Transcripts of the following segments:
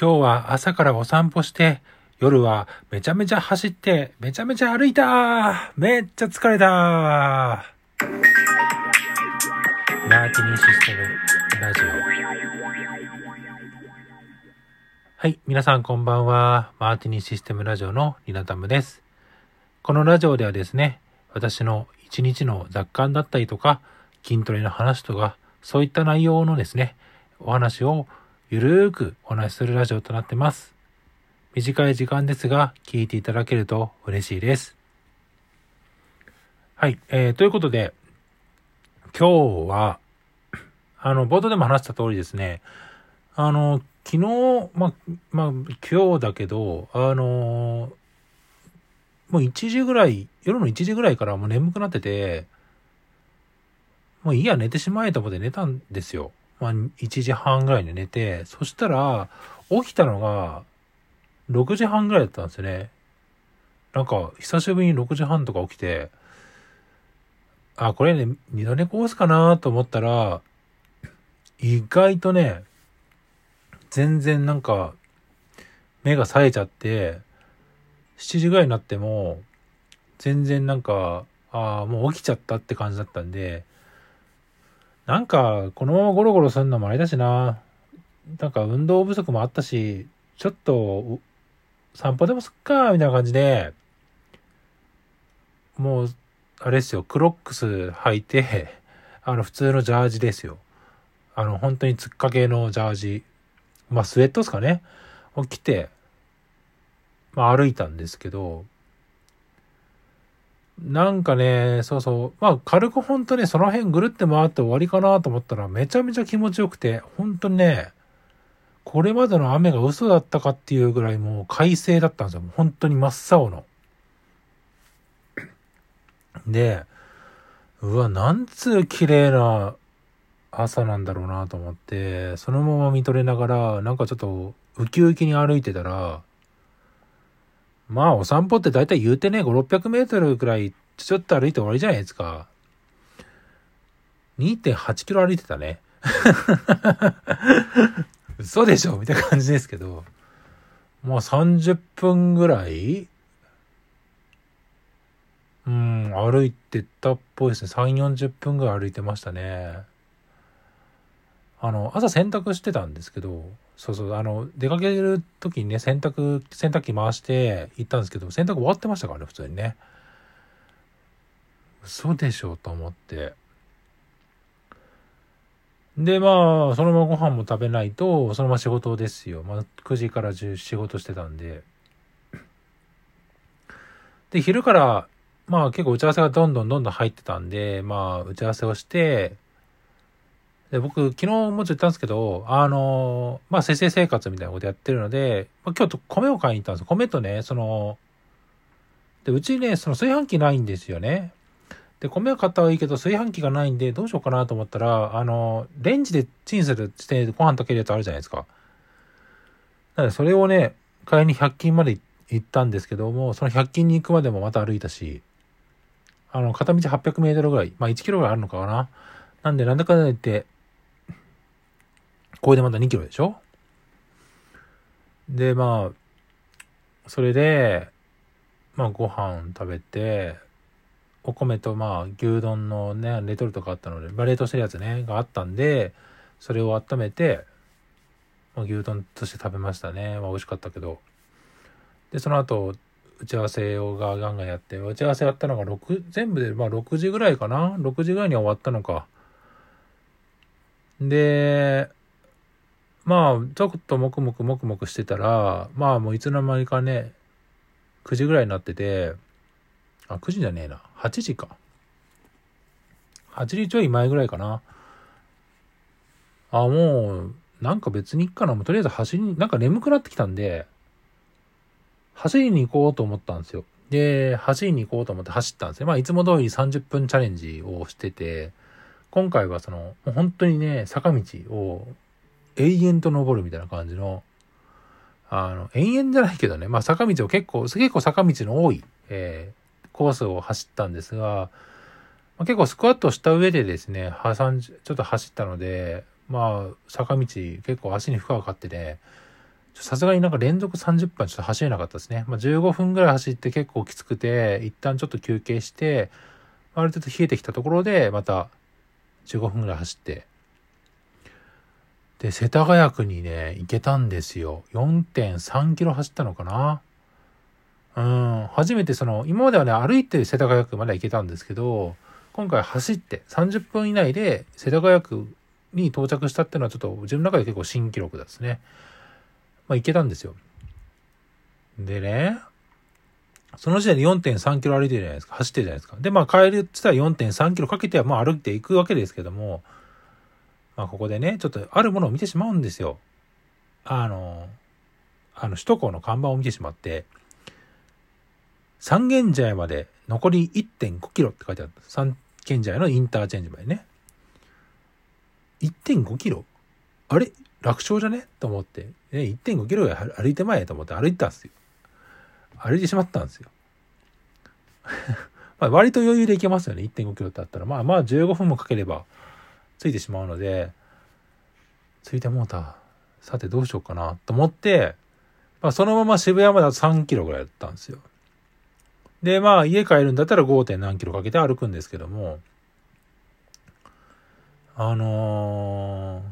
今日は朝からお散歩して、夜はめちゃめちゃ走って、めちゃめちゃ歩いためっちゃ疲れたマーティニーシステムラジオ。はい、皆さんこんばんは。マーティニーシステムラジオのリナタムです。このラジオではですね、私の一日の雑感だったりとか、筋トレの話とか、そういった内容のですね、お話をゆるーくお話しするラジオとなってます。短い時間ですが、聞いていただけると嬉しいです。はい、えー、ということで、今日は、あの、冒頭でも話した通りですね、あの、昨日、ま、ま、今日だけど、あの、もう1時ぐらい、夜の1時ぐらいからもう眠くなってて、もういいや、寝てしまえと思って寝たんですよ。まあ、1時半ぐらいに寝て、そしたら、起きたのが、6時半ぐらいだったんですよね。なんか、久しぶりに6時半とか起きて、あ、これね、二度寝コースかなと思ったら、意外とね、全然なんか、目が冴えちゃって、7時ぐらいになっても、全然なんか、ああ、もう起きちゃったって感じだったんで、なんか、このままゴロゴロするのもあれだしな。なんか運動不足もあったし、ちょっと、散歩でもすっか、みたいな感じで、もう、あれですよ、クロックス履いて、あの、普通のジャージですよ。あの、本当につっかけのジャージ。まあ、スウェットですかね。を着て、まあ、歩いたんですけど、なんかね、そうそう。まあ、軽くほんとね、その辺ぐるって回って終わりかなと思ったら、めちゃめちゃ気持ちよくて、本当にね、これまでの雨が嘘だったかっていうぐらいもう快晴だったんですよ。本当に真っ青の。で、うわ、なんつう綺麗な朝なんだろうなと思って、そのまま見とれながら、なんかちょっとウキウキに歩いてたら、まあお散歩って大体言うてね、5、600メートルくらいちょっと歩いて終わりじゃないですか。2.8キロ歩いてたね。嘘でしょ？みたいな感じですけど。まあ30分ぐらいうん、歩いてたっぽいですね。3、40分ぐらい歩いてましたね。あの、朝洗濯してたんですけど、そうそう、あの、出かける時にね、洗濯、洗濯機回して行ったんですけど、洗濯終わってましたからね、普通にね。嘘でしょと思って。で、まあ、そのままご飯も食べないと、そのまま仕事ですよ。まあ、9時から10仕事してたんで。で、昼から、まあ結構打ち合わせがどんどんどんどん入ってたんで、まあ打ち合わせをして、で、僕、昨日もちょっと言ったんですけど、あの、まあ、節制生活みたいなことやってるので、まあ、今日と米を買いに行ったんですよ。米とね、その、で、うちね、その炊飯器ないんですよね。で、米を買ったはいいけど、炊飯器がないんで、どうしようかなと思ったら、あの、レンジでチンするしてご飯炊けるやつあるじゃないですか。なので、それをね、買いに100均まで行ったんですけども、その100均に行くまでもまた歩いたし、あの、片道800メートルぐらい、まあ1キロぐらいあるのかな。なんで、なんだかんだ言って、これでまた2キロでしょ？で、まあ、それで、まあご飯食べて、お米とまあ牛丼のね、レトルトがあったので、まあ冷凍してるやつね、があったんで、それを温めて、まあ、牛丼として食べましたね。まあ美味しかったけど。で、その後、打ち合わせをがガンガンやって、打ち合わせやったのが6、全部でまあ6時ぐらいかな ?6 時ぐらいには終わったのか。で、まあ、ちょっともくもくもくもくしてたら、まあもういつの間にかね、9時ぐらいになってて、あ、9時じゃねえな。8時か。8時ちょい前ぐらいかな。あ、もう、なんか別にいっかな。もうとりあえず走りに、なんか眠くなってきたんで、走りに行こうと思ったんですよ。で、走りに行こうと思って走ったんですよ。まあ、いつも通り30分チャレンジをしてて、今回はその、本当にね、坂道を永遠と登るみたいな感じの、あの、永遠じゃないけどね、まあ坂道を結構、結構坂道の多い、え、コースを走ったんですが、まあ、結構スクワットした上でですね、挟んじ、ちょっと走ったので、まあ、坂道結構足に負荷がかかってね、さすがになんか連続30分ちょっと走れなかったですね。まあ、15分ぐらい走って結構きつくて、一旦ちょっと休憩して、ある程度冷えてきたところで、また15分ぐらい走って、で、世田谷区にね、行けたんですよ。4.3キロ走ったのかな。うん、初めてその、今まではね、歩いて世田谷区まで行けたんですけど、今回走って30分以内で世田谷区に到着したっていうのはちょっと自分の中で結構新記録ですね。まあ行けたんですよ。でね、その時点で4.3キロ歩いてるじゃないですか。走ってるじゃないですか。で、まあ帰るって言ったら4.3キロかけてはまあ歩いていくわけですけども、まあここでね、ちょっとあるものを見てしまうんですよ。あの、あの首都高の看板を見てしまって、三軒茶屋まで残り1.5キロって書いてあった。三軒茶屋のインターチェンジまでね。1.5キロ？あれ？楽勝じゃね？と思って、ね、1.5キロ歩いてまえと思って歩いたんですよ。歩いてしまったんですよ。まあ割と余裕で行けますよね。1.5キロってあったら。まあまあ15分もかければついてしまうので、ついてもうた。さてどうしようかなと思って、まあそのまま渋谷まで3キロぐらいだったんですよ。で、まあ家帰るんだったら 5. 何キロかけて歩くんですけども、あのー、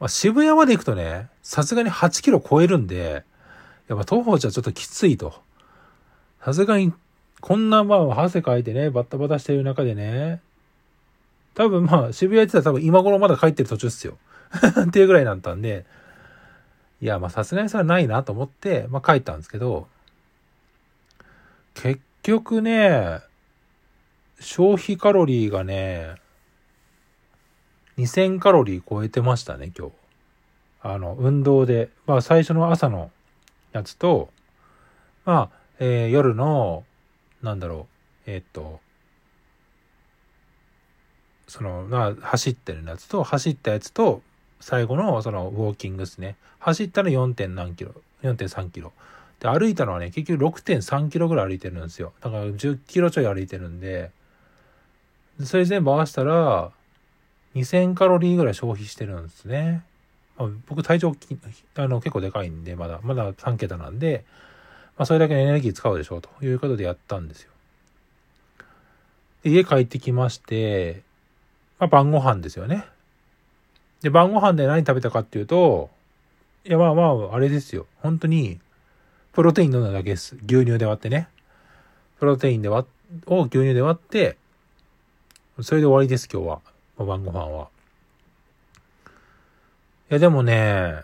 まあ、渋谷まで行くとね、さすがに8キロ超えるんで、やっぱ徒歩じゃちょっときついと。さすがに、こんなまあ汗かいてね、バッタバタしてる中でね、多分まあ渋谷行ってたら多分今頃まだ帰ってる途中っすよ。っていうぐらいだったんで、いやまあさすがにそれはないなと思って、まあ帰ったんですけど、結局ね、消費カロリーがね、2000カロリー超えてましたね、今日。あの、運動で。まあ、最初の朝のやつと、まあ、えー、夜の、なんだろう、えー、っと、その、まあ、走ってるやつと、走ったやつと、最後の、その、ウォーキングですね。走ったの 4. 何キロ、4.3キロ。で、歩いたのはね、結局6.3キロぐらい歩いてるんですよ。だから10キロちょい歩いてるんで、それ全部合わせたら、2000カロリーぐらい消費してるんですね。まあ、僕体重あの結構でかいんで、まだ、まだ3桁なんで、まあ、それだけのエネルギー使うでしょうということでやったんですよ。で家帰ってきまして、まあ、晩ご飯ですよね。で、晩ご飯で何食べたかっていうと、いや、まあまあ、あれですよ。本当に、プロテイン飲んだだけです。牛乳で割ってね。プロテインで割を牛乳で割って、それで終わりです、今日は。晩ご飯は。いや、でもね、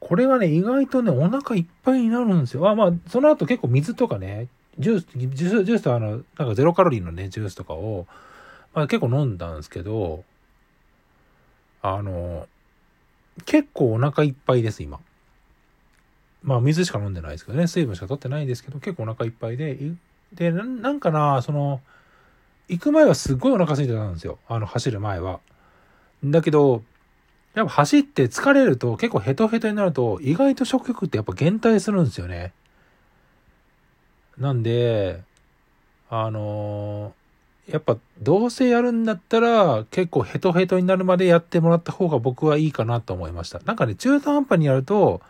これがね、意外とね、お腹いっぱいになるんですよ。あまあ、その後結構水とかね、ジュース、ジュース、ジュースとあの、なんかゼロカロリーのね、ジュースとかを、まあ結構飲んだんですけど、あの、結構お腹いっぱいです、今。まあ水しか飲んでないですけどね、水分しか取ってないんですけど、結構お腹いっぱいで、で、なんかな、その、行く前はすっごいお腹空いてたんですよ。あの、走る前は。だけど、やっぱ走って疲れると結構ヘトヘトになると意外と食欲ってやっぱ減退するんですよね。なんで、あのー、やっぱどうせやるんだったら結構ヘトヘトになるまでやってもらった方が僕はいいかなと思いました。なんかね、中途半端にやると、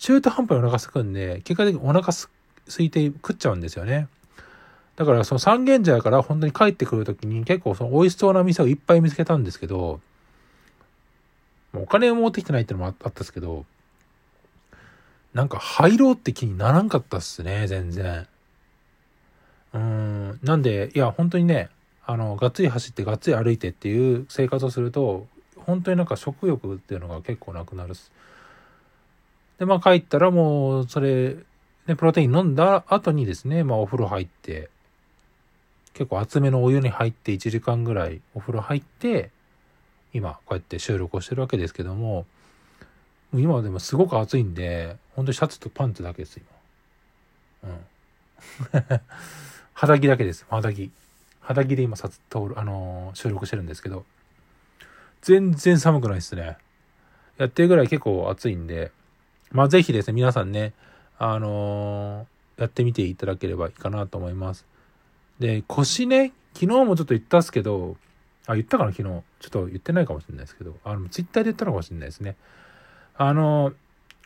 中途半端にお腹すくんで、結果的にお腹すいて食っちゃうんですよね。だからその三軒茶屋から本当に帰ってくるときに結構その美味しそうな店をいっぱい見つけたんですけど、お金を持ってきてないってのもあったんですけど、なんか入ろうって気にならんかったっすね、全然。うん、なんで、いや、本当にね、あの、がっつり走ってがっつり歩いてっていう生活をすると、本当になんか食欲っていうのが結構なくなるっす。で、まあ帰ったらもう、それ、ね、プロテイン飲んだ後にですね、まあお風呂入って、結構厚めのお湯に入って1時間ぐらいお風呂入って、今こうやって収録をしてるわけですけども、今はでもすごく暑いんで、本当にシャツとパンツだけです、今。うん。肌着だけです、肌着。肌着で今、さつ、通る、あのー、収録してるんですけど、全然寒くないですね。やってるぐらい結構暑いんで、まあぜひですね、皆さんね、あのー、やってみていただければいいかなと思います。で、腰ね、昨日もちょっと言ったっすけど、あ、言ったかな昨日。ちょっと言ってないかもしれないですけど、あの、ツイッターで言ったのかもしれないですね。あの、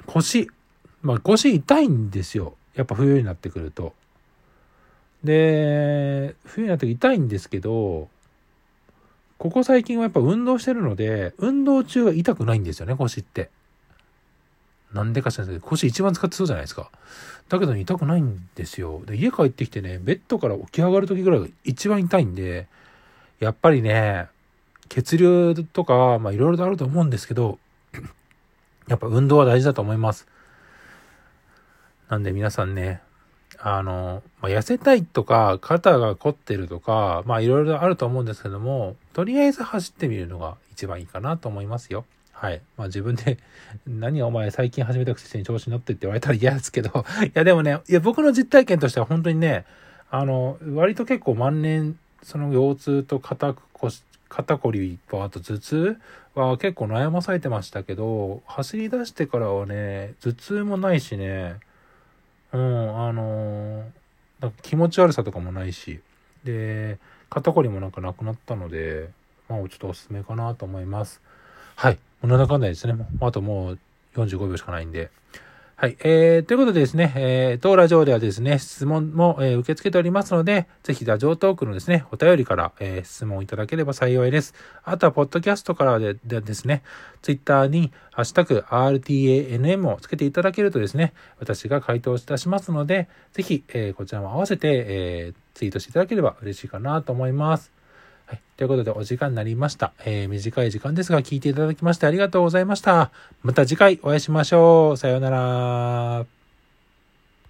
腰。まあ腰痛いんですよ。やっぱ冬になってくると。で、冬になって痛いんですけど、ここ最近はやっぱ運動してるので、運動中は痛くないんですよね、腰って。なんでか知らないですけど、腰一番使ってそうじゃないですか。だけど痛くないんですよ。で、家帰ってきてね、ベッドから起き上がる時ぐらいが一番痛いんで、やっぱりね、血流とか、まあいろいろとあると思うんですけど、やっぱ運動は大事だと思います。なんで皆さんね、あの、まあ、痩せたいとか、肩が凝ってるとか、まあいろいろあると思うんですけども、とりあえず走ってみるのが一番いいかなと思いますよ。はい。まあ自分で、何お前最近始めたくせに調子に乗ってって言われたら嫌ですけど、いやでもね、いや僕の実体験としては本当にね、あの、割と結構万年、その腰痛と肩腰、肩こりとあと頭痛は結構悩まされてましたけど、走り出してからはね、頭痛もないしね、うん、あのー、気持ち悪さとかもないし、で、肩こりもなんかなくなったので、まあ、ちょっとおすすめかなと思います。はい。こんな中でですね。あともう45秒しかないんで。はい。えー、ということでですね、えー、当ラジオではですね、質問も、えー、受け付けておりますので、ぜひラジオトークのですね、お便りから、えー、質問いただければ幸いです。あとは、ポッドキャストからででですね、ツイッターに、ハッシュタグ、RTANM をつけていただけるとですね、私が回答いたしますので、ぜひ、えー、こちらも合わせて、えー、ツイートしていただければ嬉しいかなと思います。はい。ということで、お時間になりました。えー、短い時間ですが、聞いていただきましてありがとうございました。また次回お会いしましょう。さようなら。